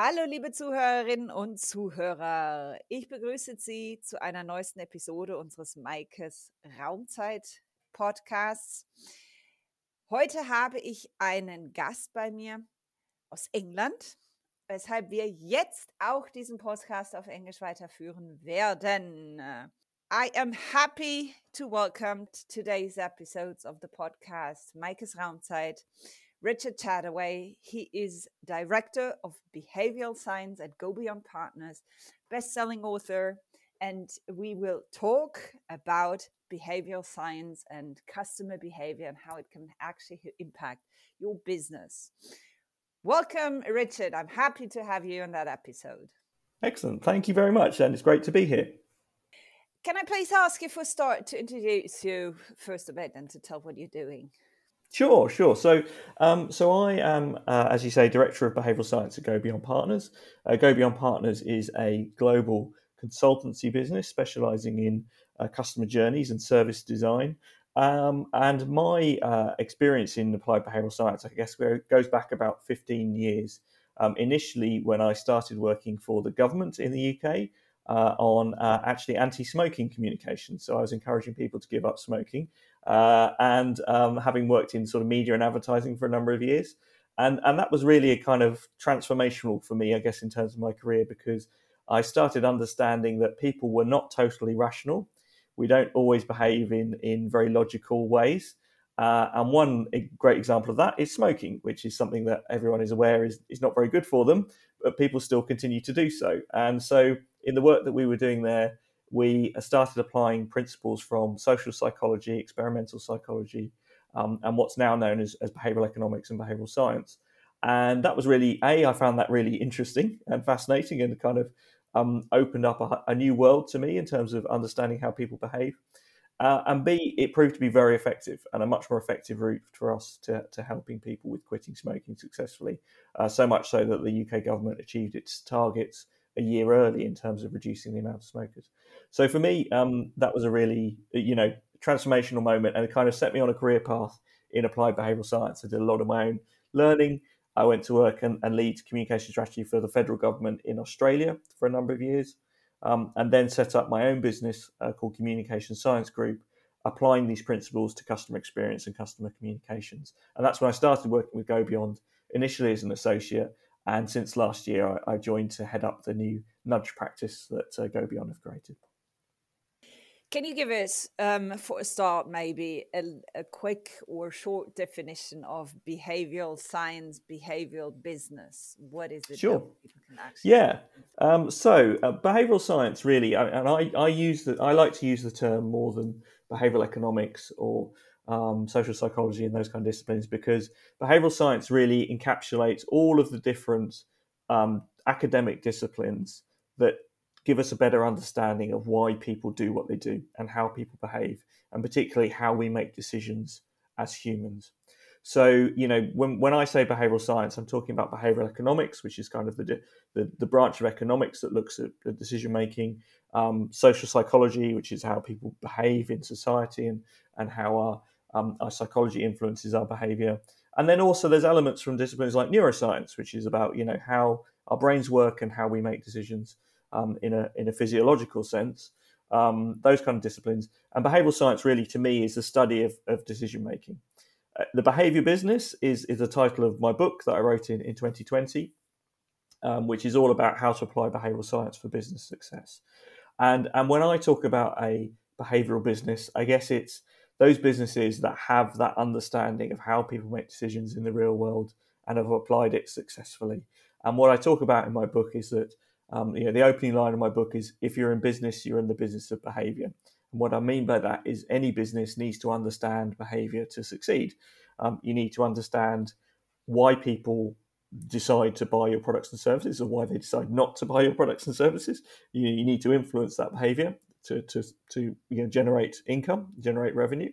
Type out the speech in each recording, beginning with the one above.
Hallo, liebe Zuhörerinnen und Zuhörer. Ich begrüße Sie zu einer neuesten Episode unseres Maikes Raumzeit Podcasts. Heute habe ich einen Gast bei mir aus England, weshalb wir jetzt auch diesen Podcast auf Englisch weiterführen werden. I am happy to welcome today's episodes of the podcast Maikes Raumzeit. Richard Chataway. He is Director of Behavioral Science at Go Beyond Partners, best-selling author, and we will talk about behavioral science and customer behavior and how it can actually impact your business. Welcome, Richard. I'm happy to have you on that episode. Excellent. Thank you very much, and it's great to be here. Can I please ask you for start to introduce you first a bit and to tell what you're doing? Sure, sure. So, um, so I am, uh, as you say, director of behavioural science at Go Beyond Partners. Uh, Go Beyond Partners is a global consultancy business specialising in uh, customer journeys and service design. Um, and my uh, experience in applied behavioural science, I guess, goes back about 15 years. Um, initially, when I started working for the government in the UK, uh, on uh, actually anti-smoking communication. So I was encouraging people to give up smoking, uh, and um, having worked in sort of media and advertising for a number of years, and and that was really a kind of transformational for me, I guess, in terms of my career because I started understanding that people were not totally rational. We don't always behave in in very logical ways. Uh, and one great example of that is smoking, which is something that everyone is aware is, is not very good for them, but people still continue to do so. And so in the work that we were doing there, we started applying principles from social psychology, experimental psychology, um, and what's now known as, as behavioral economics and behavioral science. And that was really, A, I found that really interesting and fascinating and kind of um, opened up a, a, new world to me in terms of understanding how people behave. Uh, and B, it proved to be very effective and a much more effective route for us to, to helping people with quitting smoking successfully. Uh, so much so that the UK government achieved its targets a year early in terms of reducing the amount of smokers. So for me, um, that was a really you know transformational moment, and it kind of set me on a career path in applied behavioural science. I did a lot of my own learning. I went to work and, and lead communication strategy for the federal government in Australia for a number of years, um, and then set up my own business uh, called Communication Science Group, applying these principles to customer experience and customer communications. And that's when I started working with Go Beyond initially as an associate, and since last year, I, I joined to head up the new nudge practice that uh, Go Beyond have created. Can you give us, um, for a start, maybe a, a, quick or short definition of behavioral science, behavioral business? What is it? Sure. Yeah. Um, so, uh, behavioral science, really, and I, I use the, I like to use the term more than behavioral economics or um, social psychology and those kind of disciplines because behavioral science really encapsulates all of the different um, academic disciplines that give us a better understanding of why people do what they do and how people behave, and particularly how we make decisions as humans. So, you know, when, when I say behavioral science, I'm talking about behavioral economics, which is kind of the, the, the branch of economics that looks at decision making, um, social psychology, which is how people behave in society and, and how our um, our psychology influences our behavior. And then also there's elements from disciplines like neuroscience, which is about you know how our brains work and how we make decisions um, in a in a physiological sense. Um, those kind of disciplines and behavioral science really to me is the study of, of decision making. Uh, the behavior business is is the title of my book that I wrote in in 2020, um, which is all about how to apply behavioral science for business success. And and when I talk about a behavioral business, I guess it's those businesses that have that understanding of how people make decisions in the real world and have applied it successfully. And what I talk about in my book is that um, you know the opening line of my book is if you're in business, you're in the business of behavior. And what I mean by that is any business needs to understand behavior to succeed. Um, you need to understand why people decide to buy your products and services or why they decide not to buy your products and services. You, you need to influence that behavior to to to you know, generate income, generate revenue,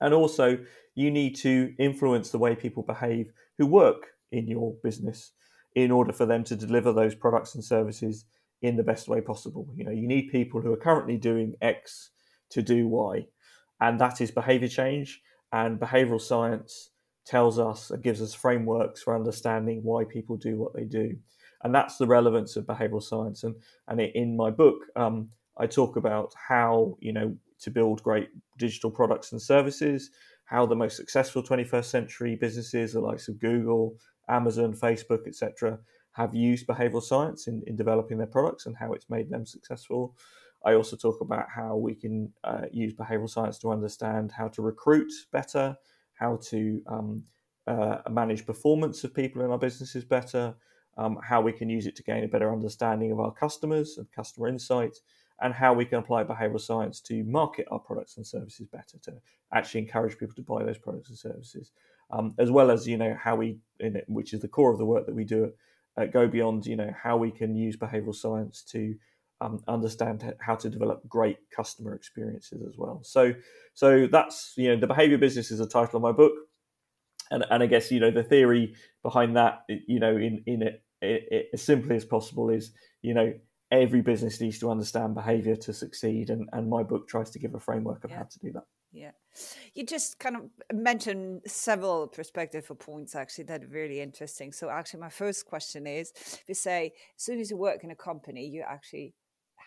and also you need to influence the way people behave who work in your business in order for them to deliver those products and services in the best way possible. You know, you need people who are currently doing X to do Y, and that is behavior change. And behavioral science tells us and gives us frameworks for understanding why people do what they do. and that's the relevance of behavioral science. And and in my book, um, I talk about how you know to build great digital products and services, how the most successful 21st century businesses, the likes of Google, Amazon, Facebook, etc., have used behavioral science in, in developing their products and how it's made them successful. I also talk about how we can uh, use behavioral science to understand how to recruit better, how to um, uh, manage performance of people in our businesses better, um, how we can use it to gain a better understanding of our customers and customer insight, and how we can apply behavioral science to market our products and services better to actually encourage people to buy those products and services, um, as well as you know how we, it, which is the core of the work that we do, go beyond you know how we can use behavioral science to um, understand how to develop great customer experiences as well. So, so that's you know the behavior business is the title of my book, and and I guess you know the theory behind that, you know, in in it, it, it as simply as possible is you know every business needs to understand behavior to succeed, and and my book tries to give a framework of yeah. how to do that. Yeah. You just kind of mentioned several perspective or points actually that are really interesting. So actually my first question is if you say as soon as you work in a company, you actually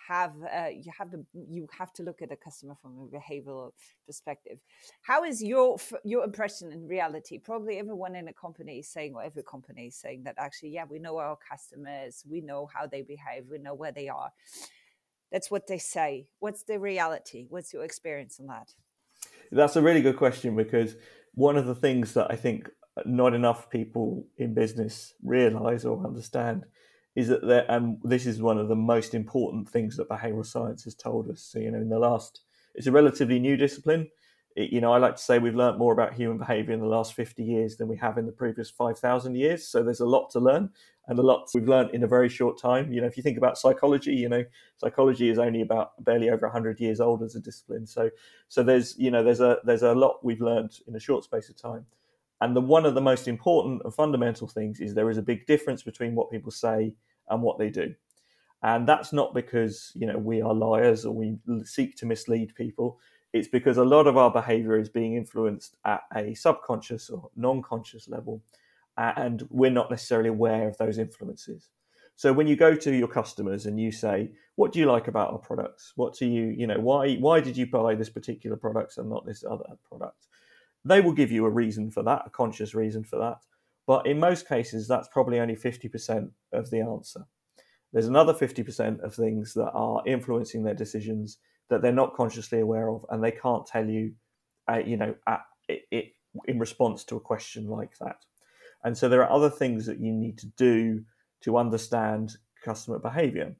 have uh, you have the you have to look at the customer from a behavioral perspective. How is your your impression in reality? Probably everyone in a company is saying, or every company is saying that actually, yeah, we know our customers, we know how they behave, we know where they are. That's what they say. What's the reality? What's your experience on that? That's a really good question because one of the things that I think not enough people in business realize or understand is that there, and this is one of the most important things that behavioral science has told us. So, you know, in the last, it's a relatively new discipline. It, you know, I like to say we've learned more about human behavior in the last 50 years than we have in the previous 5,000 years. So there's a lot to learn and a lot we've learned in a very short time. You know, if you think about psychology, you know, psychology is only about barely over 100 years old as a discipline. So, so there's, you know, there's a, there's a lot we've learned in a short space of time. And the one of the most important and fundamental things is there is a big difference between what people say and what they do. And that's not because, you know, we are liars or we seek to mislead people. It's because a lot of our behavior is being influenced at a subconscious or non-conscious level and we're not necessarily aware of those influences. So when you go to your customers and you say, "What do you like about our products? What do you, you know, why why did you buy this particular product and not this other product?" They will give you a reason for that, a conscious reason for that. But in most cases, that's probably only 50% of the answer. There's another 50% of things that are influencing their decisions that they're not consciously aware of, and they can't tell you, uh, you know, at, it, it, in response to a question like that. And so there are other things that you need to do to understand customer behavior.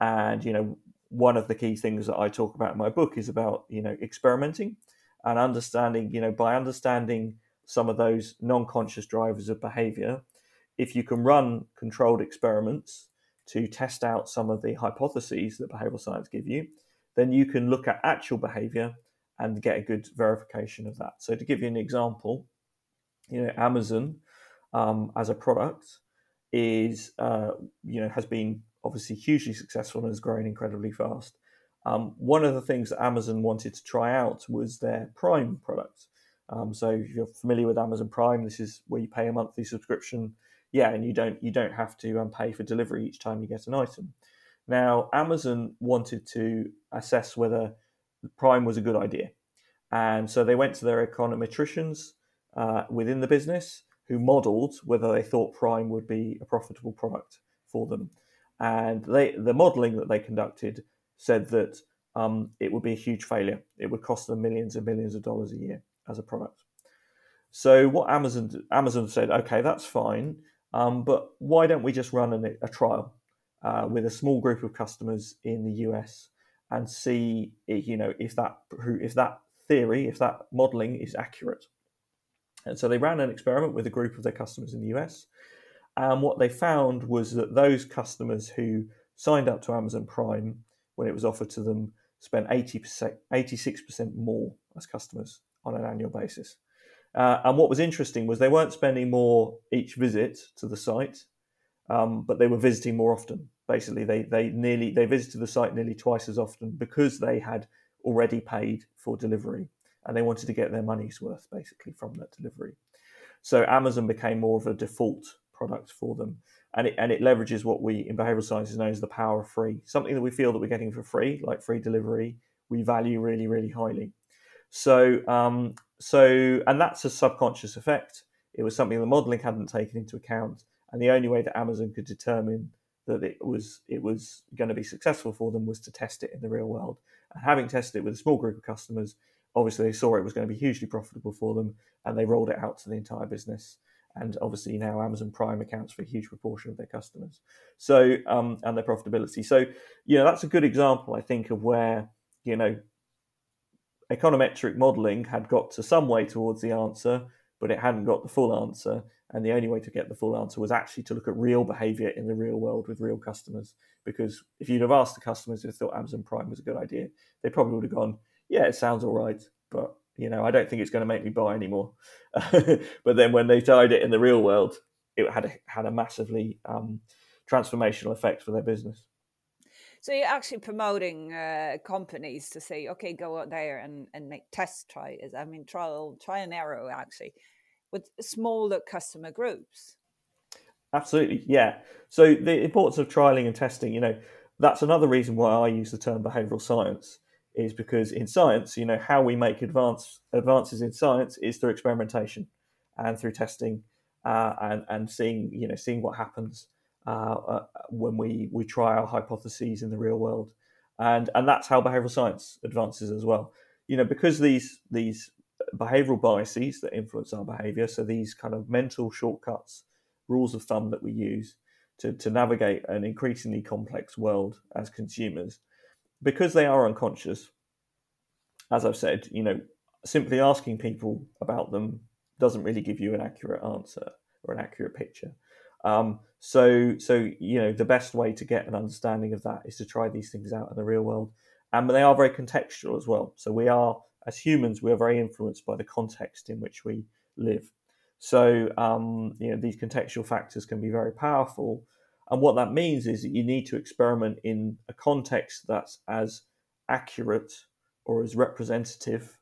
And, you know, one of the key things that I talk about in my book is about, you know, experimenting and understanding, you know, by understanding some of those non-conscious drivers of behavior, if you can run controlled experiments to test out some of the hypotheses that behavioral science give you, then you can look at actual behavior and get a good verification of that. So to give you an example, you know, Amazon um, as a product is uh, you know has been obviously hugely successful and has grown incredibly fast. Um, one of the things that Amazon wanted to try out was their Prime product. Um, so if you're familiar with Amazon Prime, this is where you pay a monthly subscription. Yeah, and you don't you don't have to um, pay for delivery each time you get an item. Now Amazon wanted to assess whether Prime was a good idea, and so they went to their econometricians uh, within the business who modelled whether they thought Prime would be a profitable product for them. And they, the modelling that they conducted said that um, it would be a huge failure. It would cost them millions and millions of dollars a year as a product. So what Amazon Amazon said, okay, that's fine, um, but why don't we just run a, a trial uh, with a small group of customers in the US and see, you know, if that if that theory, if that modelling is accurate. And so they ran an experiment with a group of their customers in the US. And what they found was that those customers who signed up to Amazon Prime when it was offered to them spent 80%, 86% more as customers on an annual basis. Uh, and what was interesting was they weren't spending more each visit to the site, um, but they were visiting more often. Basically, they they nearly they visited the site nearly twice as often because they had already paid for delivery and they wanted to get their money's worth basically from that delivery. So Amazon became more of a default product for them. And it and it leverages what we in behavioral science is known as the power of free, something that we feel that we're getting for free, like free delivery, we value really really highly. So um, so and that's a subconscious effect. It was something the modelling hadn't taken into account, and the only way that Amazon could determine that it was it was going to be successful for them was to test it in the real world. And having tested it with a small group of customers, obviously they saw it was going to be hugely profitable for them, and they rolled it out to the entire business. And obviously now Amazon Prime accounts for a huge proportion of their customers, so um, and their profitability. So you know that's a good example, I think, of where you know econometric modelling had got to some way towards the answer, but it hadn't got the full answer. And the only way to get the full answer was actually to look at real behavior in the real world with real customers. Because if you'd have asked the customers if they thought Amazon Prime was a good idea, they probably would have gone, yeah, it sounds all right, but you know, I don't think it's going to make me buy anymore. but then when they tried it in the real world, it had a, had a massively um, transformational effect for their business. So you're actually promoting uh, companies to say, okay, go out there and, and make test tries. I mean, trial, try and error actually with smaller customer groups. Absolutely, yeah. So the importance of trialing and testing, you know, that's another reason why I use the term behavioral science is because in science, you know, how we make advance advances in science is through experimentation and through testing uh, and and seeing you know seeing what happens uh, uh, when we we try our hypotheses in the real world, and and that's how behavioral science advances as well. You know, because these these behavioral biases that influence our behavior. So these kind of mental shortcuts, rules of thumb that we use to, to navigate an increasingly complex world as consumers, because they are unconscious, as I've said, you know, simply asking people about them doesn't really give you an accurate answer or an accurate picture. Um, so, so you know, the best way to get an understanding of that is to try these things out in the real world, and they are very contextual as well. So we are as humans, we are very influenced by the context in which we live. So, um, you know, these contextual factors can be very powerful. And what that means is that you need to experiment in a context that's as accurate or as representative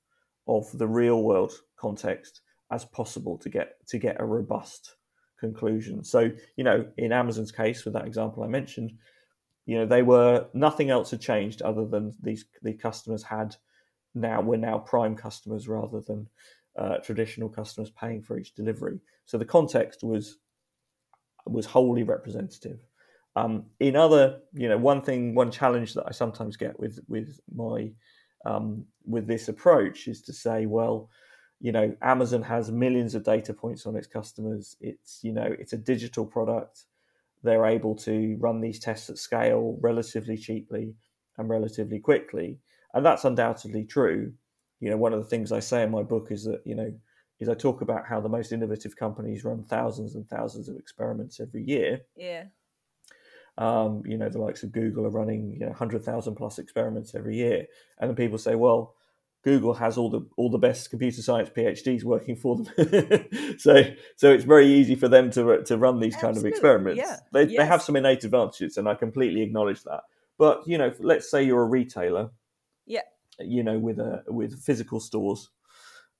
of the real world context as possible to get to get a robust conclusion. So, you know, in Amazon's case, with that example I mentioned, you know, they were nothing else had changed other than these the customers had now we're now prime customers rather than uh, traditional customers paying for each delivery. So the context was was wholly representative. Um, in other, you know, one thing, one challenge that I sometimes get with with my um, with this approach is to say, well, you know, Amazon has millions of data points on its customers. It's you know, it's a digital product. They're able to run these tests at scale relatively cheaply and relatively quickly and that's undoubtedly true. You know, one of the things I say in my book is that you know is I talk about how the most innovative companies run thousands and thousands of experiments every year. Yeah. Um, you know, the likes of Google are running you know hundred thousand plus experiments every year, and then people say, well. Google has all the all the best computer science PhDs working for them, so so it's very easy for them to to run these Absolutely. kind of experiments. Yeah. They yes. they have some innate advantages, and I completely acknowledge that. But you know, let's say you're a retailer yeah. You know, with a with physical stores,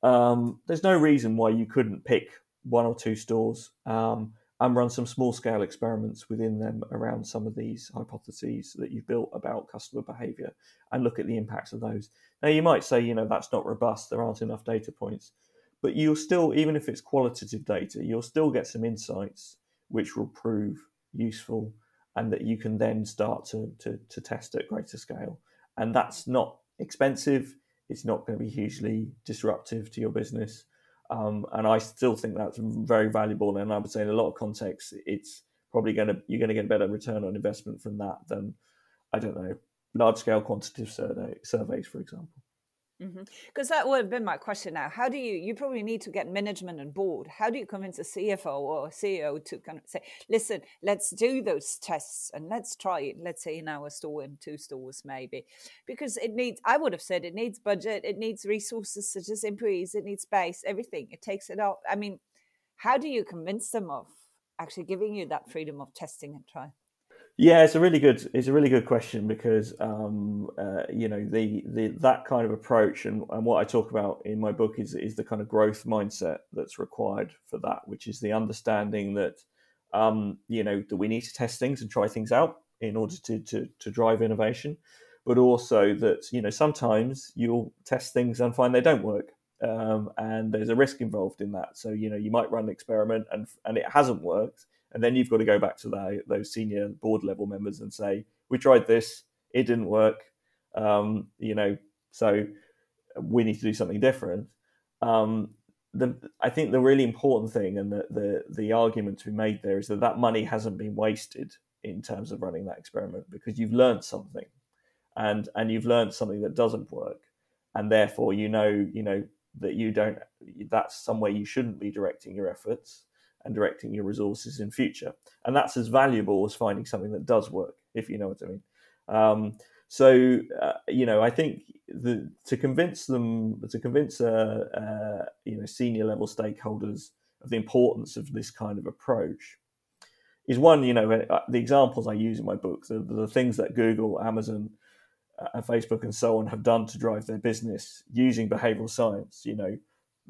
um, there's no reason why you couldn't pick one or two stores um, and run some small scale experiments within them around some of these hypotheses that you've built about customer behavior and look at the impacts of those. Now, you might say, you know, that's not robust, there aren't enough data points, but you'll still, even if it's qualitative data, you'll still get some insights which will prove useful and that you can then start to, to, to test at greater scale and that's not expensive. It's not going to be hugely disruptive to your business, um, and I still think that's very valuable. And I would say in a lot of contexts, it's probably going to you're going to get a better return on investment from that than I don't know large scale quantitative survey, surveys, for example. Because mm-hmm. that would have been my question now. How do you, you probably need to get management on board. How do you convince a CFO or a CEO to kind of say, listen, let's do those tests and let's try it, let's say in our store, in two stores maybe? Because it needs, I would have said it needs budget, it needs resources such as employees, it needs space, everything. It takes it all. I mean, how do you convince them of actually giving you that freedom of testing and try? Yeah, it's a really good it's a really good question because um, uh, you know the, the that kind of approach and, and what I talk about in my book is is the kind of growth mindset that's required for that, which is the understanding that um, you know, that we need to test things and try things out in order to, to, to drive innovation, but also that, you know, sometimes you'll test things and find they don't work. Um, and there's a risk involved in that. So, you know, you might run an experiment and, and it hasn't worked. And then you've got to go back to the, those senior board level members and say, we tried this, it didn't work. Um, you know, so we need to do something different. Um, the I think the really important thing and the, the the argument to be made there is that that money hasn't been wasted in terms of running that experiment because you've learned something, and and you've learned something that doesn't work, and therefore you know you know that you don't that's somewhere you shouldn't be directing your efforts and directing your resources in future, and that's as valuable as finding something that does work if you know what I mean. Um, so uh, you know, I think the, to convince them, to convince uh, uh, you know senior level stakeholders of the importance of this kind of approach is one. You know, uh, the examples I use in my book, the, the things that Google, Amazon, uh, Facebook, and so on have done to drive their business using behavioral science. You know,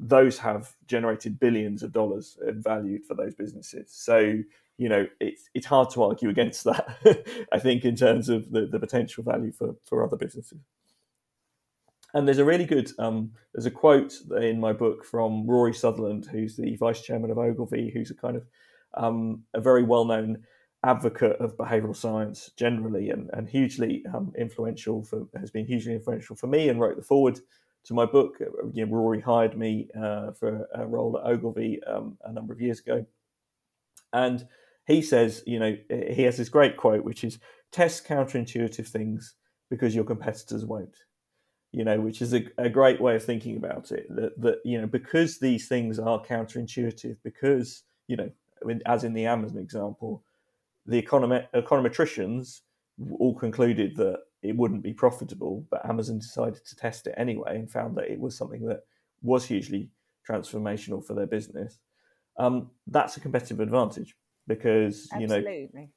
those have generated billions of dollars in value for those businesses. So you know, it's it's hard to argue against that. I think in terms of the, the potential value for for other businesses. And there's a really good um, there's a quote in my book from Rory Sutherland, who's the vice chairman of Ogilvy, who's a kind of um, a very well known advocate of behavioural science generally, and, and hugely um, influential for has been hugely influential for me, and wrote the foreword to my book. Know, Rory hired me uh, for a role at Ogilvy um, a number of years ago, and he says, you know, he has this great quote, which is test counterintuitive things because your competitors won't. You know, which is a, a great way of thinking about it. That, that, you know, because these things are counterintuitive, because, you know, as in the Amazon example, the economet- econometricians all concluded that it wouldn't be profitable, but Amazon decided to test it anyway and found that it was something that was hugely transformational for their business. Um, that's a competitive advantage because Absolutely. you know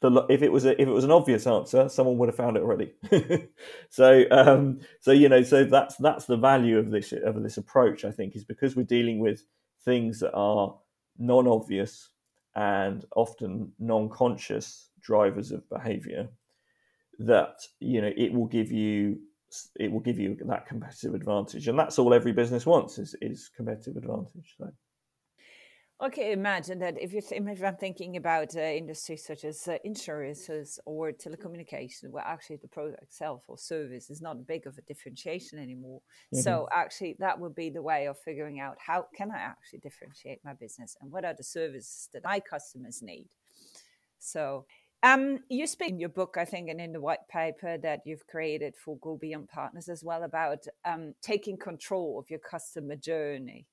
the, if it was a, if it was an obvious answer, someone would have found it already. so um, so you know so that's that's the value of this of this approach. I think is because we're dealing with things that are non-obvious and often non-conscious drivers of behavior that you know it will give you it will give you that competitive advantage and that's all every business wants is, is competitive advantage so Okay, imagine that if you th- if I'm thinking about uh, industries such as uh, insurances or telecommunication, where actually the product itself or service is not big of a differentiation anymore. Mm-hmm. So actually, that would be the way of figuring out how can I actually differentiate my business and what are the services that my customers need. So. Um, you speak in your book, I think, and in the white paper that you've created for Go Beyond Partners as well about um, taking control of your customer journey.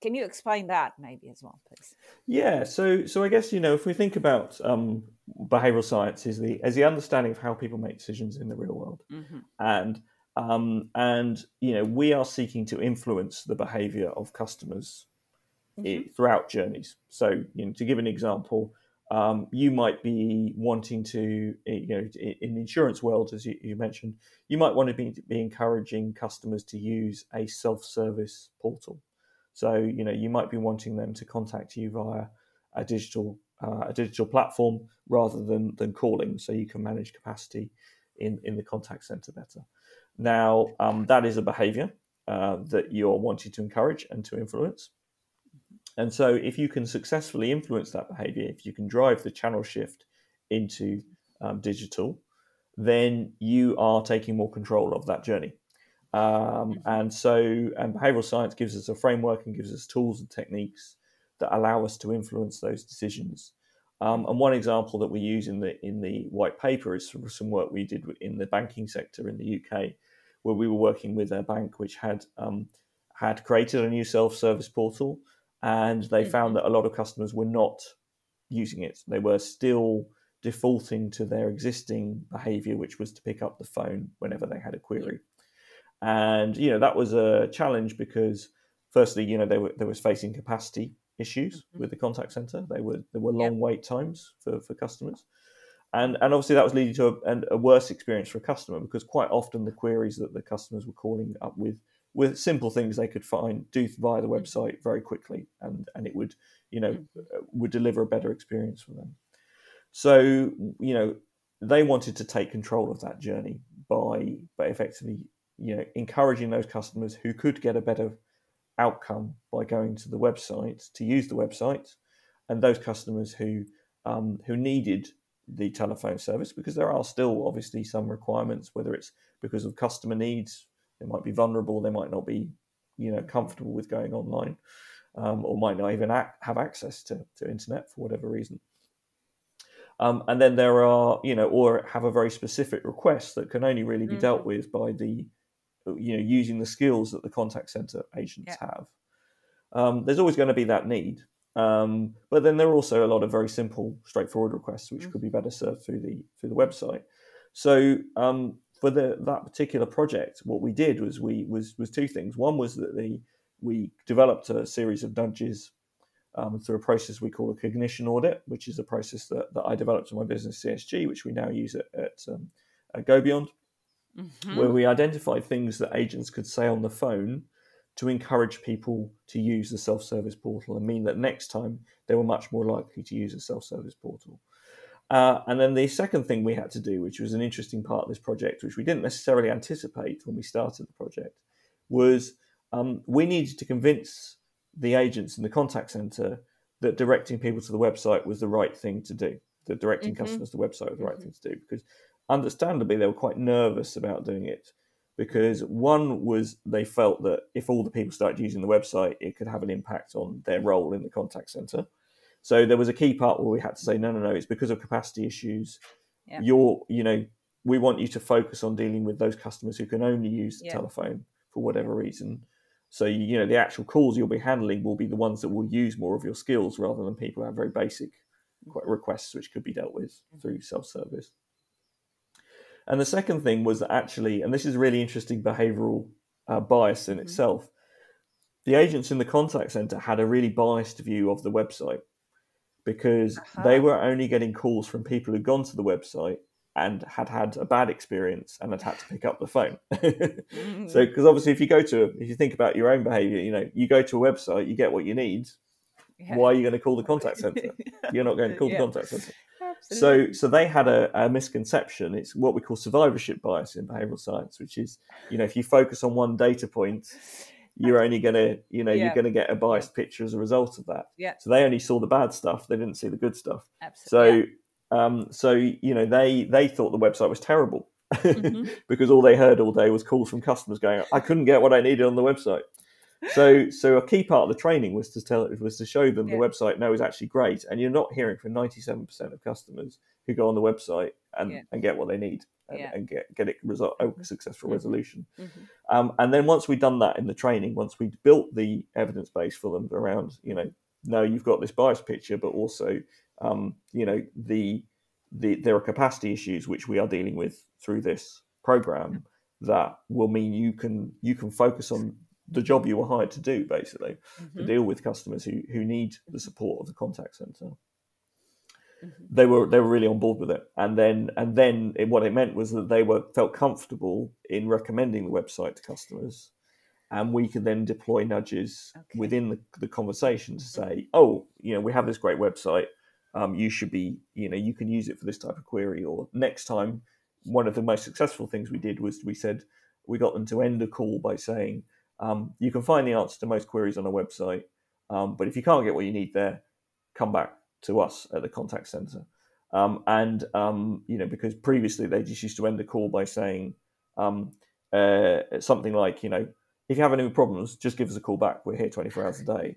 Can you explain that maybe as well, please? Yeah. So, so I guess you know if we think about um, behavioral science is the as the understanding of how people make decisions in the real world, mm-hmm. and um, and you know we are seeking to influence the behavior of customers mm-hmm. throughout journeys. So, you know, to give an example, um, you might be wanting to, you know, in the insurance world, as you, you mentioned, you might want to be, be encouraging customers to use a self-service portal. So you know you might be wanting them to contact you via a digital uh, a digital platform rather than than calling, so you can manage capacity in in the contact center better. Now um, that is a behavior uh, that you're wanting to encourage and to influence. And so, if you can successfully influence that behavior, if you can drive the channel shift into um, digital, then you are taking more control of that journey. Um, mm-hmm. and so, and behavioral science gives us a framework and gives us tools and techniques that allow us to influence those decisions. Um, and one example that we use in the in the white paper is some work we did in the banking sector in the UK, where we were working with a bank which had um, had created a new self-service portal, and they mm-hmm. found that a lot of customers were not using it. They were still defaulting to their existing behavior, which was to pick up the phone whenever they had a query and you know that was a challenge because firstly you know they were they was facing capacity issues mm-hmm. with the contact center they were there were long wait times for for customers and and obviously that was leading to a, a, worse experience for a customer because quite often the queries that the customers were calling up with with simple things they could find do via the website very quickly, and and it would you know mm-hmm. would deliver a better experience for them. So you know they wanted to take control of that journey by by effectively you know encouraging those customers who could get a better outcome by going to the website to use the website, and those customers who um, who needed the telephone service because there are still obviously some requirements, whether it's because of customer needs, they might be vulnerable, they might not be you know comfortable with going online, um, or might not even ac- have access to, to internet for whatever reason. Um, and then there are, you know, or have a very specific request that can only really be mm-hmm. dealt with by the you know using the skills that the contact center agents yeah. have. Um, there's always going to be that need, um, but then there are also a lot of very simple, straightforward requests which mm-hmm. could be better served through the through the website. So um, for the that particular project, what we did was we was was two things. One was that the we developed a series of nudges um, through a process we call a cognition audit, which is a process that, that I developed in my business CSG, which we now use at, at, um, at GoBeyond mm-hmm. where we identified things that agents could say on the phone to encourage people to use the self service portal and mean that next time they were much more likely to use a self service portal. Uh, and then the second thing we had to do, which was an interesting part of this project, which we didn't necessarily anticipate when we started the project, was um, we needed to convince the agents in the contact center that directing people to the website was the right thing to do. That directing mm-hmm. customers to the website was the right mm-hmm. thing to do because understandably, they were quite nervous about doing it because one was they felt that if all the people started using the website, it could have an impact on their role in the contact center. So there was a key part where we had to say, no, no, no, it's because of capacity issues. Yeah. You're, you know, we want you to focus on dealing with those customers who can only use the yeah. telephone for whatever reason. So you know the actual calls you'll be handling will be the ones that will use more of your skills rather than people who have very basic requests which could be dealt with mm-hmm. through self-service. And the second thing was that actually, and this is really interesting behavioral uh, bias in mm-hmm. itself, the agents in the contact center had a really biased view of the website because uh-huh. they were only getting calls from people who'd gone to the website and had had a bad experience and had had to pick up the phone. mm-hmm. So, because obviously, if you go to, if you think about your own behavior, you know, you go to a website, you get what you need. Yeah. Why are you going to call the contact center? You're not going to call yeah. the contact center. So, so they had a, a, misconception. It's what we call survivorship bias in behavioral science, which is, you know, if you focus on one data point, you're only going to, you know, yeah. you're going to get a biased picture as a result of that. Yeah. So they only saw the bad stuff; they didn't see the good stuff. Absolutely. So, yeah. um, so you know, they they thought the website was terrible mm-hmm. because all they heard all day was calls from customers going, "I couldn't get what I needed on the website." so so a key part of the training was to tell was to show them yeah. the website no is actually great and you're not hearing from 97% of customers who go on the website and, yeah. and get what they need and, yeah. and get get it result a mm-hmm. successful mm-hmm. resolution mm-hmm. Um, and then once we'd done that in the training once we'd built the evidence base for them around you know no you've got this bias picture but also um, you know the the there are capacity issues which we are dealing with through this program that will mean you can you can focus on the job you were hired to do, basically, mm-hmm. to deal with customers who who need the support of the contact center. Mm-hmm. They were they were really on board with it, and then and then it, what it meant was that they were felt comfortable in recommending the website to customers, and we could then deploy nudges okay. within the, the conversation to mm-hmm. say, oh, you know, we have this great website. Um, you should be, you know, you can use it for this type of query. Or next time, one of the most successful things we did was we said we got them to end a call by saying, um, you can find the answer to most queries on a website, um, but if you can't get what you need there, come back to us at the contact center. Um, and um, you know, because previously they just used to end the call by saying um, uh, something like, you know, if you have any problems, just give us a call back. We're here 24 hours a day.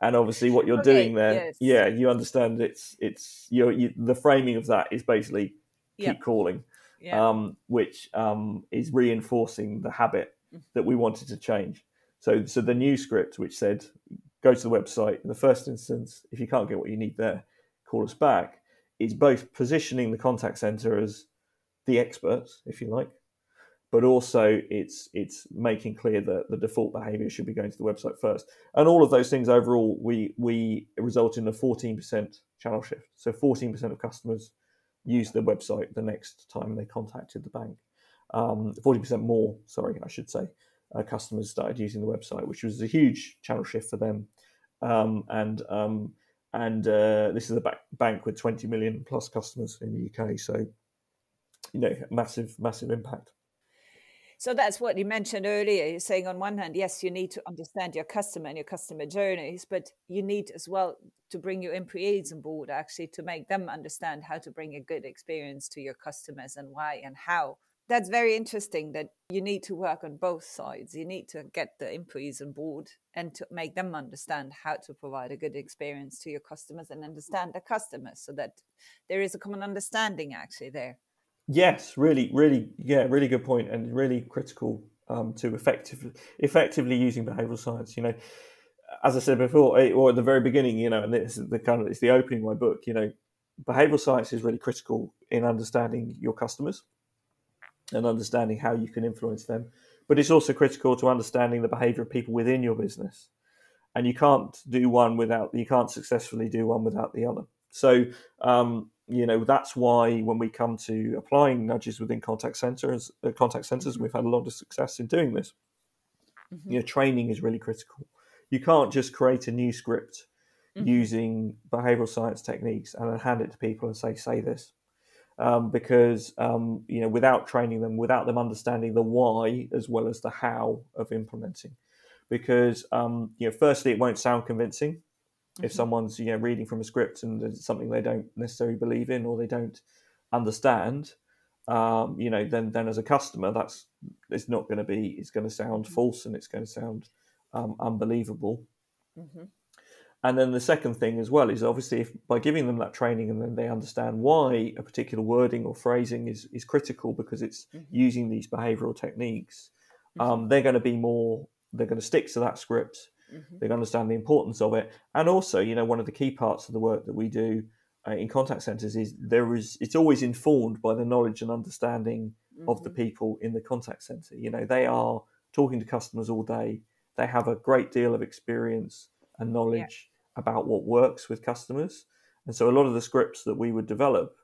And obviously, what you're okay, doing there, yes. yeah, you understand it's it's you're, you, the framing of that is basically keep calling, yeah. um, which um, is reinforcing the habit that we wanted to change. So, so the new script, which said, go to the website in the first instance, if you can't get what you need there, call us back, It's both positioning the contact center as the experts, if you like, but also it's it's making clear that the default behavior should be going to the website first. And all of those things overall, we we result in a 14% channel shift. So 14% of customers use the website the next time they contacted the bank um, 40% more, sorry, I should say, uh, customers started using the website, which was a huge channel shift for them. Um, and um, and uh, this is a bank with 20 million plus customers in the UK. So, you know, massive, massive impact. So that's what you mentioned earlier. You're saying on one hand, yes, you need to understand your customer and your customer journeys, but you need as well to bring your employees on board actually to make them understand how to bring a good experience to your customers and why and how. That's very interesting that you need to work on both sides. You need to get the employees on board and to make them understand how to provide a good experience to your customers and understand the customers so that there is a common understanding actually there. Yes, really, really, yeah, really good point, and really critical um, to effectively effectively using behavioural science. You know, as I said before, eh, or at the very beginning, you know, and this is the kind of it's the opening of my book. You know, behavioural science is really critical in understanding your customers and understanding how you can influence them, but it's also critical to understanding the behaviour of people within your business. And you can't do one without you can't successfully do one without the other. So um, you know that's why when we come to applying nudges within contact centers uh, contact centers we've had a lot of success in doing this mm-hmm. you know training is really critical you can't just create a new script mm-hmm. using behavioral science techniques and then hand it to people and say say this um, because um, you know without training them without them understanding the why as well as the how of implementing because um, you know firstly it won't sound convincing if mm-hmm. someone's you know reading from a script and it's something they don't necessarily believe in or they don't understand um, you know then then as a customer that's it's not going to be it's going to sound mm-hmm. false and it's going to sound um, unbelievable mm-hmm. And then the second thing as well is obviously if by giving them that training and then they understand why a particular wording or phrasing is is critical because it's mm-hmm. using these behavioral techniques mm-hmm. um, they're going to be more they're going to stick to that script Mm-hmm. They understand the importance of it, and also, you know, one of the key parts of the work that we do uh, in contact centers is there is it's always informed by the knowledge and understanding of the mm-hmm. people in the contact center. You know, they are talking to customers all day. They have a great deal of experience and knowledge yeah. About what works with customers, and so a lot of the scripts that we would develop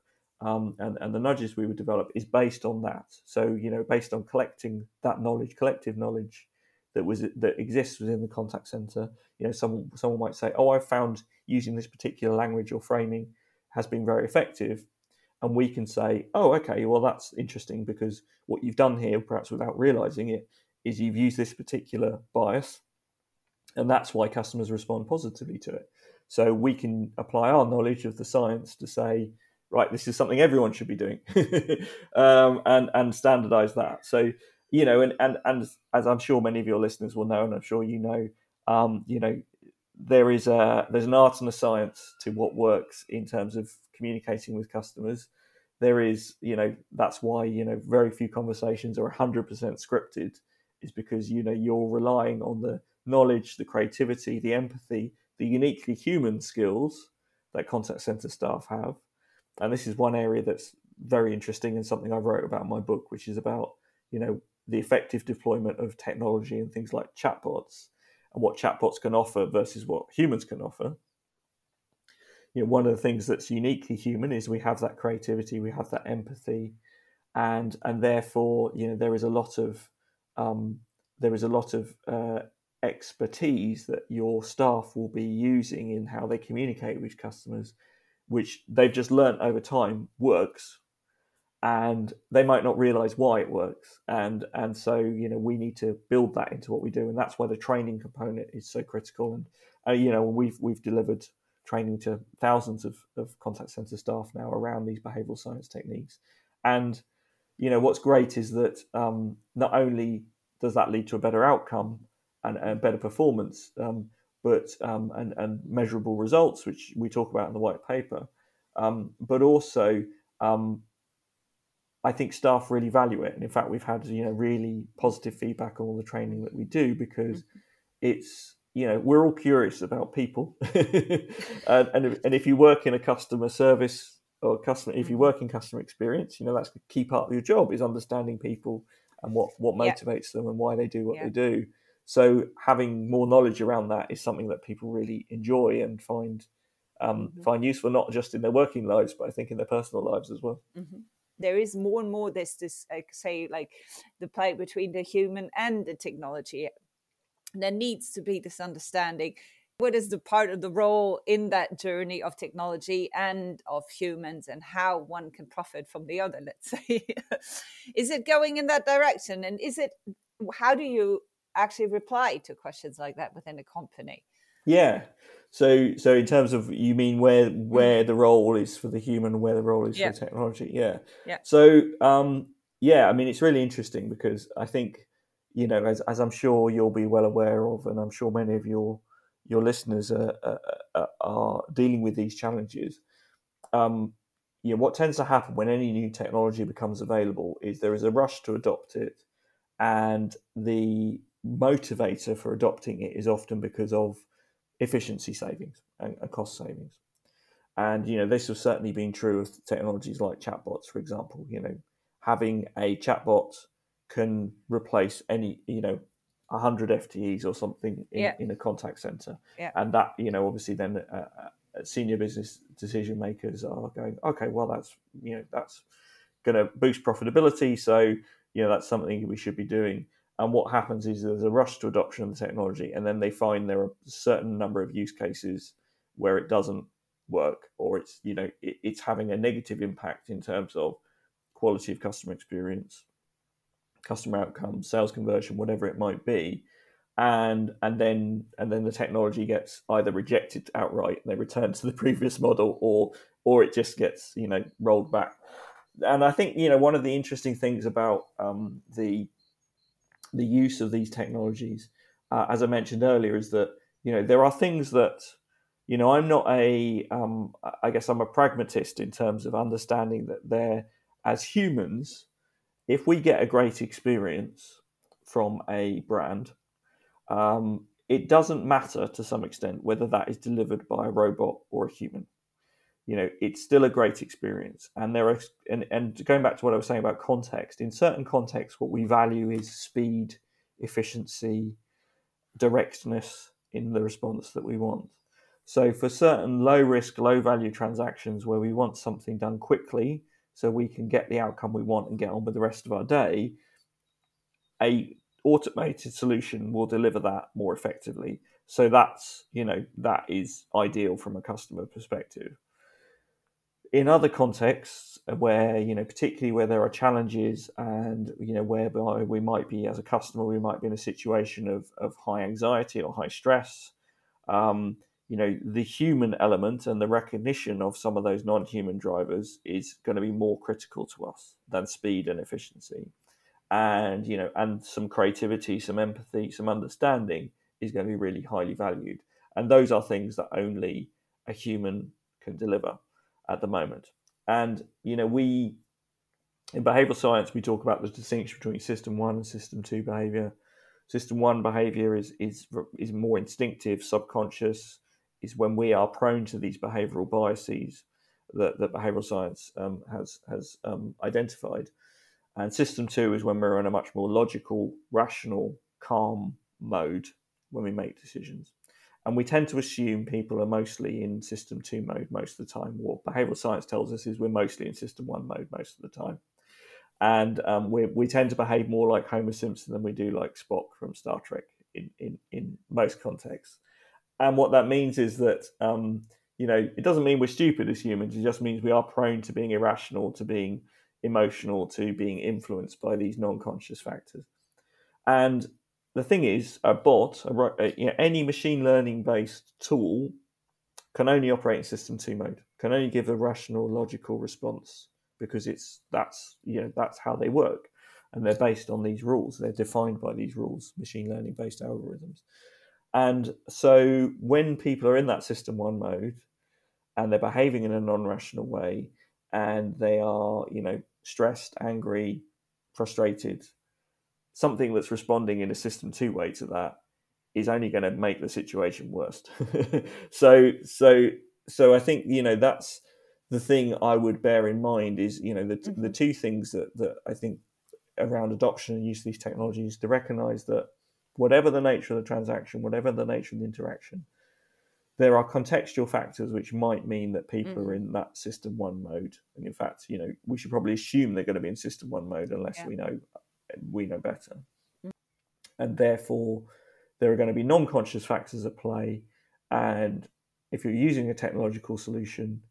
um, and, and the nudges we would develop is based on that. So, you know, based on collecting that knowledge, collective knowledge that was that exists within the contact center. You know, someone someone might say, "Oh, I found using this particular language or framing has been very effective," and we can say, "Oh, okay, well that's interesting because what you've done here, perhaps without realizing it, is you've used this particular bias, and that's why customers respond positively to it." So we can apply our knowledge of the science to say, right, this is something everyone should be doing, um, and and standardize that. So you know, and, and, and as I'm sure many of your listeners will know, and I'm sure you know, um, you know, there is a there's an art and a science to what works in terms of communicating with customers. There is, you know, that's why you know very few conversations are 100% scripted, is because you know you're relying on the knowledge, the creativity, the empathy, the uniquely human skills that contact center staff have. And this is one area that's very interesting and something I wrote about in my book, which is about you know the effective deployment of technology and things like chatbots and what chatbots can offer versus what humans can offer. You know, one of the things that's uniquely human is we have that creativity, we have that empathy, and and therefore, you know, there is a lot of um, there is a lot of uh, expertise that your staff will be using in how they communicate with customers, which they've just learned over time works and they might not realize why it works. And and so you know we need to build that into what we do and that's why the training component is so critical. And uh, you know we've we've delivered training to thousands of, of contact center staff now around these behavioral science techniques. And you know what's great is that um, not only does that lead to a better outcome and, and better performance um, but um, and, and measurable results which we talk about in the white paper um, but also um, I think staff really value it, and in fact, we've had you know really positive feedback on all the training that we do because mm-hmm. it's you know we're all curious about people, and, and if, and if you work in a customer service or customer, if you mm-hmm. work in customer experience, you know that's a key part of your job is understanding people and what what motivates yeah. them and why they do what yeah. they do. So having more knowledge around that is something that people really enjoy and find um, mm-hmm. find useful, not just in their working lives, but I think in their personal lives as well. Mm-hmm. there is more and more this this like say like the play between the human and the technology there needs to be this understanding what is the part of the role in that journey of technology and of humans and how one can profit from the other let's say is it going in that direction and is it how do you actually reply to questions like that within a company. Yeah. So so in terms of you mean where where mm. the role is for the human where the role is yeah. for the technology? Yeah. Yeah. So um yeah i mean it's really interesting because i think you know as, as i'm sure you'll be well aware of and i'm sure many of your your listeners are, are, are dealing with these challenges um you know what tends to happen when any new technology becomes available is there is a rush to adopt it and the motivator for adopting it is often because of efficiency savings and, and cost savings. And you know, this has certainly been true of technologies like chatbots, for example. You know, having a chatbot can replace any, you know, 100 FTEs or something in, yeah. in a contact center. Yeah. And that, you know, obviously then uh, uh, senior business decision makers are going, okay, well, that's, you know, that's going to boost profitability. So, you know, that's something we should be doing. And what happens is there's a rush to adoption of the technology, and then they find there are a certain number of use cases where it doesn't work, or it's you know it, it's having a negative impact in terms of quality of customer experience, customer outcomes, sales conversion, whatever it might be, and and then and then the technology gets either rejected outright, and they return to the previous model, or or it just gets you know rolled back. And I think you know one of the interesting things about um, the the use of these technologies, uh, as I mentioned earlier, is that you know there are things that you know I'm not a um, I guess I'm a pragmatist in terms of understanding that they're as humans, if we get a great experience from a brand, um, it doesn't matter to some extent whether that is delivered by a robot or a human you know it's still a great experience. And there are and, and going back to what i was saying about context in certain contexts what we value is speed efficiency directness in the response that we want. So for certain low risk low value transactions where we want something done quickly so we can get the outcome we want and get on with the rest of our day a automated solution will deliver that more effectively. So that's you know that is ideal from a customer perspective in other contexts where you know particularly where there are challenges and you know whereby we might be as a customer we might be in a situation of, of high anxiety or high stress um, you know the human element and the recognition of some of those non-human drivers is going to be more critical to us than speed and efficiency. And you know and some creativity some empathy some understanding is going to be really highly valued. And those are things that only a human can deliver at the moment. And you know, we in behavioral science we talk about the distinction between system one and system two behavior. System one behavior is is is more instinctive, subconscious, is when we are prone to these behavioral biases that, that behavioral science um, has has um, identified. And system two is when we're in a much more logical, rational, calm mode when we make decisions. And we tend to assume people are mostly in system two mode most of the time. What behavioral science tells us is we're mostly in system one mode most of the time. And um, we, we tend to behave more like Homer Simpson than we do like Spock from Star Trek in, in, in most contexts. And what that means is that, um, you know, it doesn't mean we're stupid as humans. It just means we are prone to being irrational, to being emotional, to being influenced by these non conscious factors. And the thing is, a bot, a, a, you know, any machine learning based tool, can only operate in system two mode. Can only give a rational, logical response because it's that's you know that's how they work, and they're based on these rules. They're defined by these rules, machine learning based algorithms. And so when people are in that system one mode and they're behaving in a non-rational way and they are, you know, stressed, angry, frustrated, something that's responding in a system two way to that is only going to make the situation worse. so so so I think you know that's the thing I would bear in mind is you know the mm-hmm. the two things that that I think around adoption and use of these technologies to recognize that whatever the nature of the transaction, whatever the nature of the interaction, there are contextual factors which might mean that people Mhm. are in that system one mode, and in fact, you know, we should probably assume they're going to be in system one mode unless Yeah. we know we know better, and therefore there are going to be non-conscious factors at play. And if you're using a technological solution,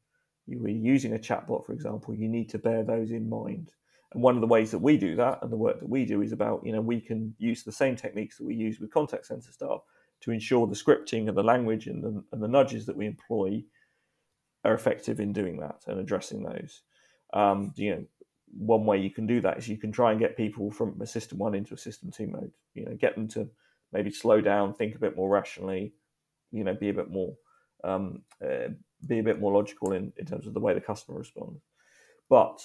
you are using a chatbot, for example, you need to bear those in mind. And one of the ways that we do that, and the work that we do, is about you know we can use the same techniques that we use with contact center staff to ensure the scripting and the language and the, and the nudges that we employ are effective in doing that and addressing those. Um, you know, one way you can do that is you can try and get people from a system one into a system two mode. You know, get them to maybe slow down, think a bit more rationally. You know, be a bit more um, uh, be a bit more logical in, in terms of the way the customer responds. But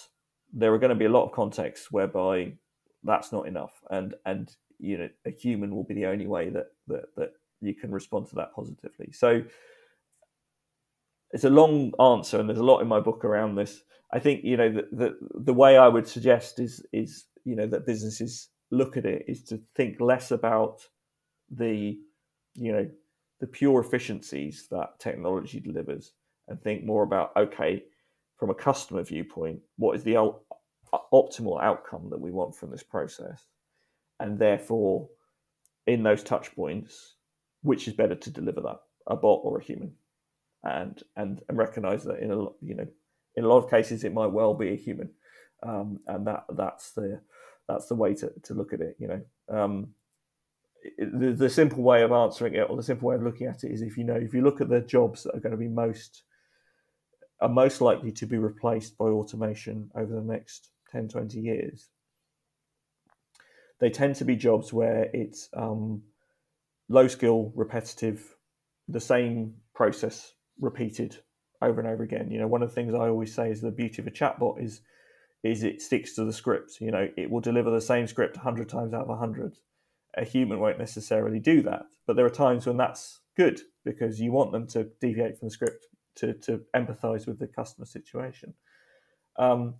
there are going to be a lot of contexts whereby that's not enough, and and you know a human will be the only way that that that you can respond to that positively. So it's a long answer, and there's a lot in my book around this. I think you know the the, the way I would suggest is is you know that businesses look at it is to think less about the you know the pure efficiencies that technology delivers and think more about okay from a customer viewpoint what is the op- optimal outcome that we want from this process and therefore in those touch points which is better to deliver that a bot or a human and and, and recognize that in a you know in a lot of cases it might well be a human. Um, and that that's the that's the way to, to look at it you know. Um, the, the simple way of answering it or the simple way of looking at it is if you know if you look at the jobs that are going to be most are most likely to be replaced by automation over the next 10 20 years they tend to be jobs where it's um, low skill repetitive the same process repeated over and over again you know one of the things i always say is the beauty of a chatbot is is it sticks to the script you know it will deliver the same script 100 times out of 100 a human won't necessarily do that. But there are times when that's good because you want them to deviate from the script to, to empathize with the customer situation. Um,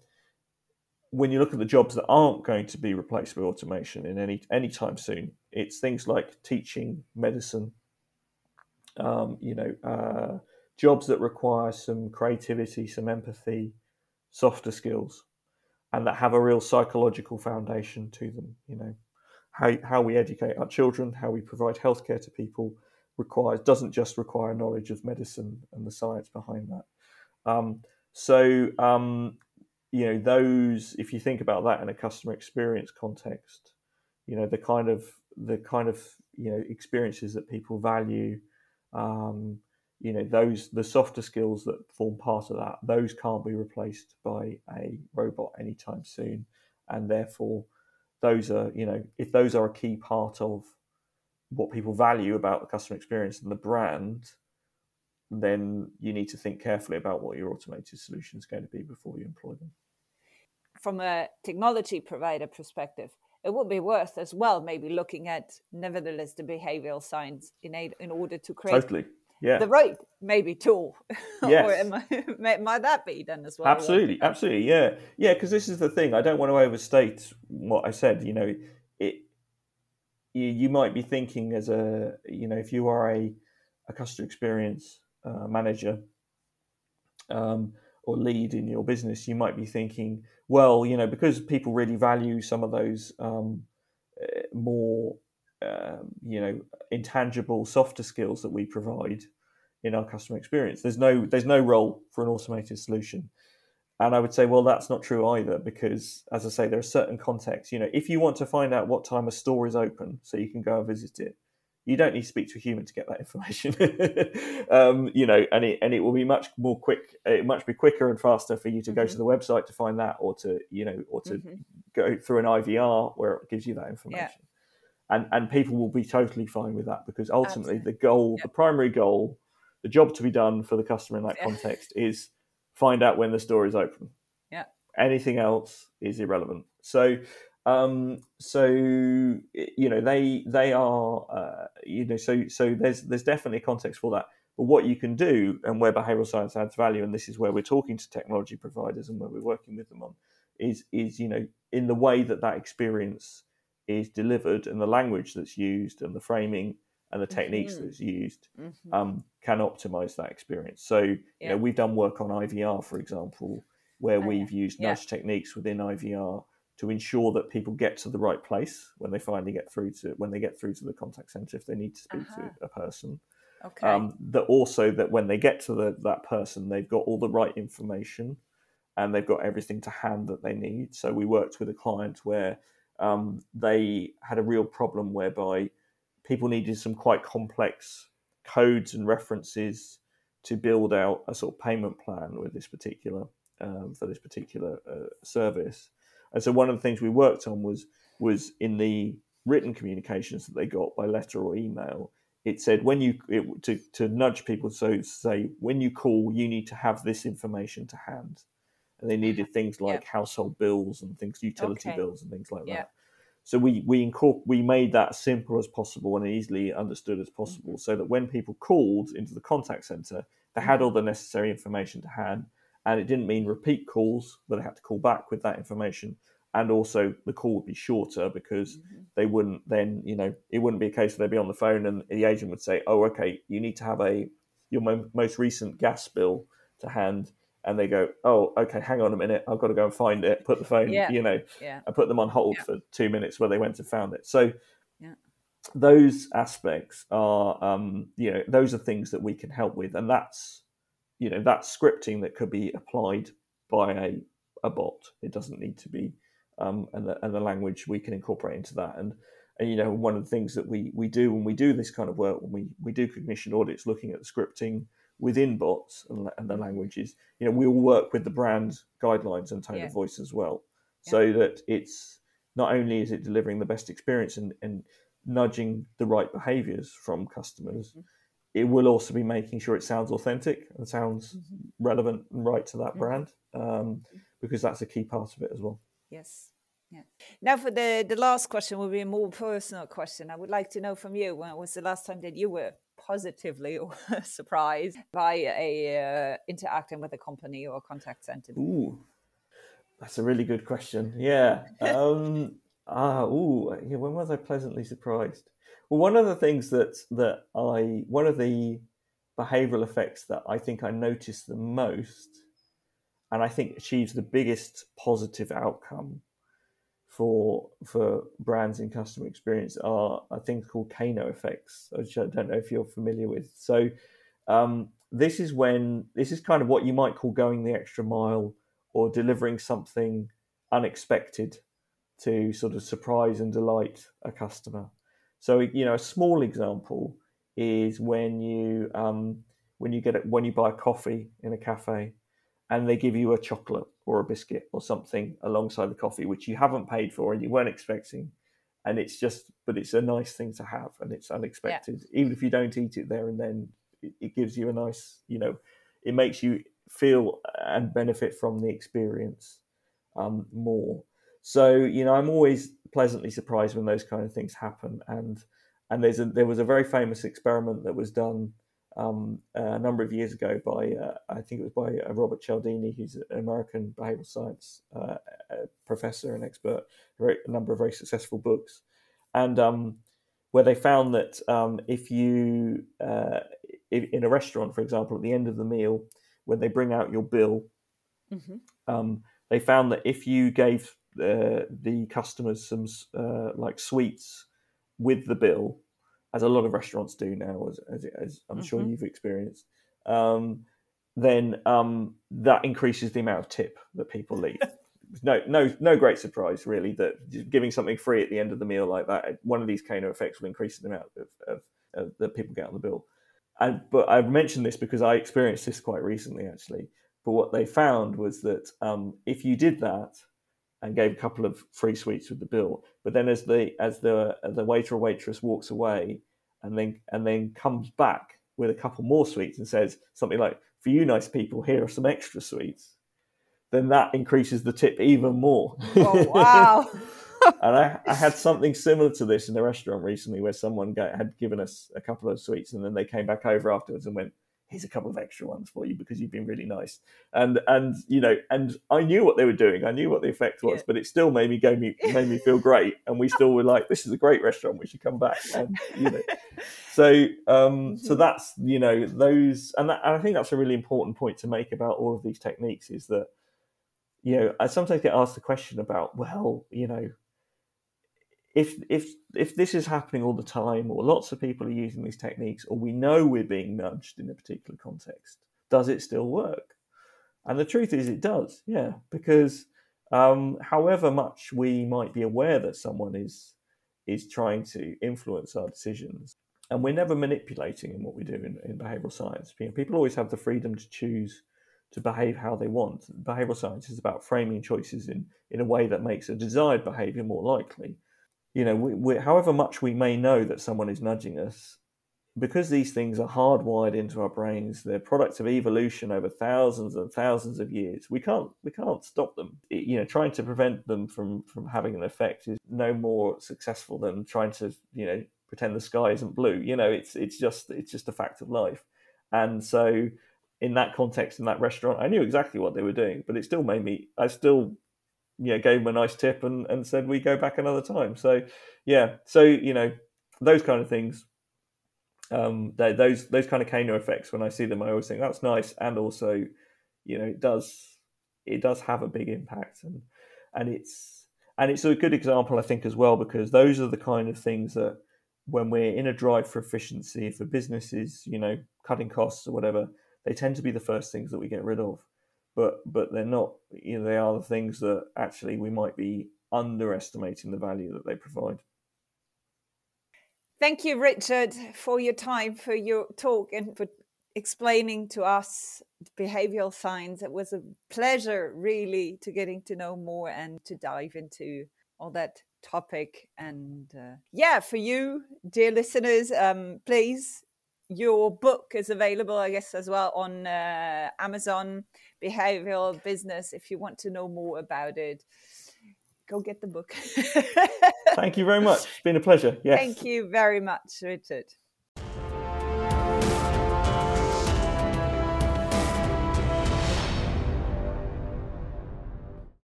when you look at the jobs that aren't going to be replaced by automation in any any time soon, it's things like teaching, medicine, um, you know, uh, jobs that require some creativity, some empathy, softer skills, and that have a real psychological foundation to them. You know, how how we educate our children, how we provide healthcare to people requires doesn't just require knowledge of medicine and the science behind that. Um, so um, you know those if you think about that in a customer experience context, you know the kind of the kind of you know experiences that people value. Um, you know those the softer skills that form part of that those can't be replaced by a robot anytime soon. And therefore those are you know if those are a key part of what people value about the customer experience and the brand then you need to think carefully about what your automated solution is going to be before you employ them. From a technology provider perspective, it would be worth as well maybe looking at nevertheless the behavioral science in, a, in order to create totally yeah the right maybe or Yes. I, may, might that be then as well? absolutely absolutely yeah yeah because this is the thing i don't want to overstate what i said you know it you, you might be thinking as a you know if you are a, a customer experience uh, manager um, or lead in your business you might be thinking well you know because people really value some of those um, uh, more um, you know intangible softer skills that we provide in our customer experience. There's no there's no role for an automated solution. And i would say well that's not true either because as i say there are certain contexts. You know if you want to find out what time a store is open so you can go and visit it you don't need to speak to a human to get that information. Um, you know and it and it will be much more quick it much be quicker and faster for you to go to Mhm. the website to find that or to you know or to Mhm. go through an ivr where it gives you that information and and people will be totally fine with that because ultimately Absolutely. the goal Yep. the primary goal the job to be done for the customer in that context is find out when the store is open Yeah. anything else is irrelevant so um so you know they they are uh, you know so so there's there's definitely a context for that but what you can do and where behavioral science adds value and this is where we're talking to technology providers and where we're working with them on is is you know in the way that that experience is delivered and the language that's used and the framing and the techniques Mhm. that's used Mhm. um, can optimize that experience. So, you Yeah. know, we've done work on IVR, for example, where Oh, we've used Yeah. nudge techniques within IVR to ensure that people get to the right place when they finally get through to when they get through to the contact center if they need to speak Uh-huh. to a person. okay. Um, that also that when they get to the, that person, they've got all the right information and they've got everything to hand that they need. So we worked with a client where um, they had a real problem whereby people needed some quite complex codes and references to build out a sort of payment plan with this particular um, for this particular uh, service. And so one of the things we worked on was was in the written communications that they got by letter or email. It said when you it, to to nudge people so say when you call you need to have this information to hand, and they needed things like household bills and things utility Okay. bills and things like Yeah. that. So we we incorp- we made that as simple as possible and easily understood as possible, so that when people called into the contact center, they had all the necessary information to hand, and it didn't mean repeat calls, but they had to call back with that information, and also the call would be shorter because Mhm. they wouldn't then you know it wouldn't be a case where they'd be on the phone and the agent would say, oh okay, you need to have a your mo- most recent gas bill to hand. And they go, oh, okay, hang on a minute, I've got to go and find it. Put the phone, Yeah. you know, Yeah. I put them on hold Yeah. for two minutes where they went and found it. So Yeah. those aspects are, um, you know, those are things that we can help with, and that's, you know, that's scripting that could be applied by a, a bot. It doesn't need to be, um, and the, and the language we can incorporate into that. And, and you know, one of the things that we we do when we do this kind of work, when we we do cognition audits, looking at the scripting within bots and, and the languages, you know, we will work with the brand guidelines and tone Yeah. of voice as well, so that it's not only is it delivering the best experience and, and nudging the right behaviors from customers, Mhm. it will also be making sure it sounds authentic and sounds Mhm. relevant and right to that Mhm. brand, um, because that's a key part of it as well. Yes. Yeah. Now for the the last question will be a more personal question. I would like to know from you when was the last time that you were positively surprised by a uh, interacting with a company or contact center? Ooh, that's a really good question. Yeah. Um, ah, ooh, yeah. When was I pleasantly surprised? Well, one of the things that that I one of the behavioural effects that I think I noticed the most, and I think achieves the biggest positive outcome for for brands and customer experience are are things called Kano effects, which I don't know if you're familiar with. So um, this is when this is kind of what you might call going the extra mile or delivering something unexpected to sort of surprise and delight a customer. So you know, a small example is when you um, when you get it when you buy coffee in a cafe and they give you a chocolate or a biscuit or something alongside the coffee which you haven't paid for and you weren't expecting. And it's just but it's a nice thing to have and it's unexpected. Even if you don't eat it there and then it, it gives you a nice you know it makes you feel and benefit from the experience um, more. So you know i'm always pleasantly surprised when those kind of things happen. And and there's a, there was a very famous experiment that was done um, a number of years ago by uh, I think it was by uh, Robert Cialdini, who's an American behavioral science uh, professor and expert, wrote a number of very successful books, and um, where they found that um, if you uh, if, in a restaurant, for example, at the end of the meal, when they bring out your bill, Mhm. um, they found that if you gave uh, the customers some uh, like sweets with the bill, as a lot of restaurants do now, as, as, as I'm sure Mhm. you've experienced, um, then um, that increases the amount of tip that people leave. no, no, no great surprise really that giving something free at the end of the meal like that, one of these Kano effects will increase the amount of, of, of that people get on the bill. And but I've mentioned this because I experienced this quite recently actually. But what they found was that um, if you did that and gave a couple of free sweets with the bill, but then as the as the the waiter or waitress walks away and then and then comes back with a couple more sweets and says something like, "For you nice people, here are some extra sweets," then that increases the tip even more. Oh wow! and I, I had something similar to this in a restaurant recently where someone got, had given us a couple of sweets and then they came back over afterwards and went, here's a couple of extra ones for you because you've been really nice. And and you know, and I knew what they were doing. I knew what the effect was, yeah. but it still made me gave me made me feel great. And we still were like, this is a great restaurant. We should come back. And you know, so um, so mm-hmm. that's you know those, and, that, and I think that's a really important point to make about all of these techniques is that you know I sometimes get asked the question about well you know if if if this is happening all the time or lots of people are using these techniques or we know we're being nudged in a particular context does it still work? And the truth is it does yeah because um, however much we might be aware that someone is is trying to influence our decisions and we're never manipulating in what we do in, in behavioral science. People always have the freedom to choose to behave how they want. Behavioral science is about framing choices in in a way that makes a desired behavior more likely you know, we, we, however much we may know that someone is nudging us, because these things are hardwired into our brains, they're products of evolution over thousands and thousands of years. We can't we can't stop them. It, you know, trying to prevent them from from having an effect is no more successful than trying to you know pretend the sky isn't blue. You know, it's it's just it's just a fact of life. And so, in that context, in that restaurant, I knew exactly what they were doing, but it still made me. I still yeah, gave him a nice tip and, and said we go back another time. So yeah, so you know those kind of things, um, those those kind of Kano effects. When I see them, I always think that's nice, and also, you know, it does it does have a big impact, and and it's and it's a good example, I think, as well, because those are the kind of things that when we're in a drive for efficiency for businesses, you know, cutting costs or whatever, they tend to be the first things that we get rid of but but they're not. You know, they are the things that actually we might be underestimating the value that they provide. Thank you, Richard, for your time, for your talk, and for explaining to us behavioral science. It was a pleasure, really, to getting to know more and to dive into all that topic. And uh, yeah, for you, dear listeners, um, please, your book is available, I guess, as well on uh, Amazon behavioral business. If you want to know more about it, go get the book. Thank you very much. It's been a pleasure. Yes. Thank you very much, Richard.